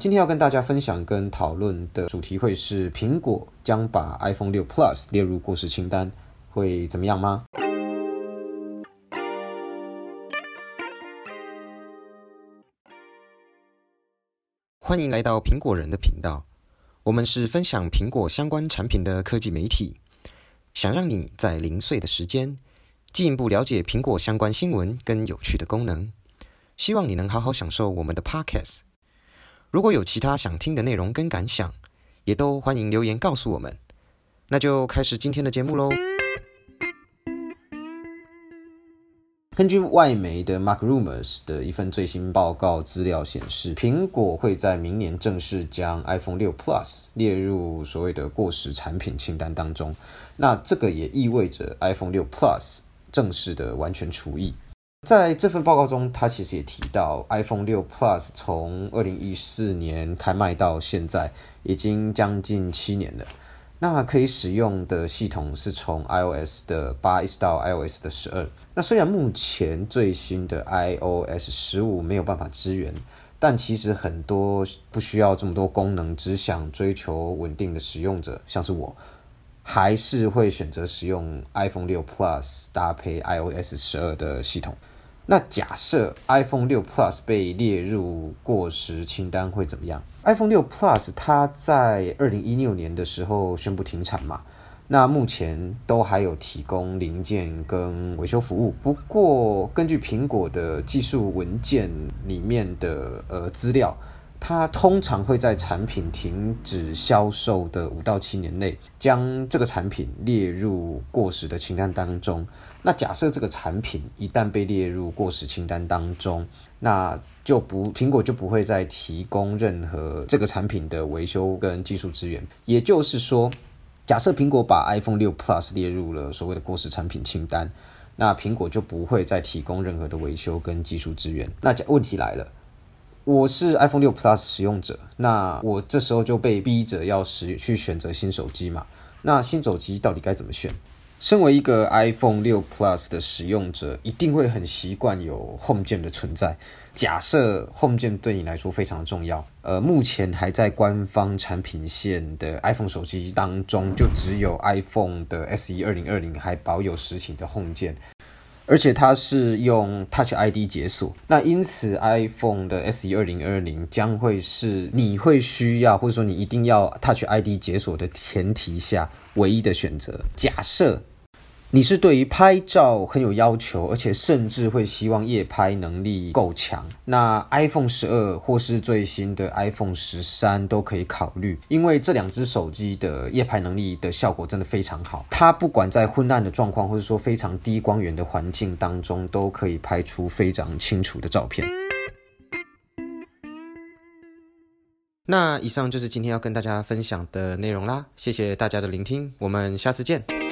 今天要跟大家分享跟讨论的主题会是苹果将把 iPhone 六 Plus 列入过时清单，会怎么样吗？欢迎来到苹果人的频道，我们是分享苹果相关产品的科技媒体，想让你在零碎的时间进一步了解苹果相关新闻跟有趣的功能，希望你能好好享受我们的 Podcast。如果有其他想听的内容跟感想，也都欢迎留言告诉我们。那就开始今天的节目喽。根据外媒的 Mark Rumors 的一份最新报告资料显示，苹果会在明年正式将 iPhone 六 Plus 列入所谓的过时产品清单当中。那这个也意味着 iPhone 六 Plus 正式的完全除役。在这份报告中，他其实也提到，iPhone 六 Plus 从二零一四年开卖到现在，已经将近七年了。那可以使用的系统是从 iOS 的八一直到 iOS 的十二。那虽然目前最新的 iOS 十五没有办法支援，但其实很多不需要这么多功能，只想追求稳定的使用者，像是我。还是会选择使用 iPhone 六 Plus 搭配 iOS 十二的系统。那假设 iPhone 六 Plus 被列入过时清单会怎么样？iPhone 六 Plus 它在二零一六年的时候宣布停产嘛？那目前都还有提供零件跟维修服务。不过根据苹果的技术文件里面的呃资料。它通常会在产品停止销售的五到七年内，将这个产品列入过时的清单当中。那假设这个产品一旦被列入过时清单当中，那就不苹果就不会再提供任何这个产品的维修跟技术资源。也就是说，假设苹果把 iPhone 六 Plus 列入了所谓的过时产品清单，那苹果就不会再提供任何的维修跟技术资源。那问题来了。我是 iPhone 六 Plus 使用者，那我这时候就被逼着要使去选择新手机嘛？那新手机到底该怎么选？身为一个 iPhone 六 Plus 的使用者，一定会很习惯有 Home 键的存在。假设 Home 键对你来说非常重要，呃，目前还在官方产品线的 iPhone 手机当中，就只有 iPhone 的 SE 二零二零还保有实体的 Home 键。而且它是用 Touch ID 解锁，那因此 iPhone 的 SE 二零二零将会是你会需要或者说你一定要 Touch ID 解锁的前提下唯一的选择。假设。你是对于拍照很有要求，而且甚至会希望夜拍能力够强，那 iPhone 十二或是最新的 iPhone 十三都可以考虑，因为这两只手机的夜拍能力的效果真的非常好，它不管在昏暗的状况，或者说非常低光源的环境当中，都可以拍出非常清楚的照片。那以上就是今天要跟大家分享的内容啦，谢谢大家的聆听，我们下次见。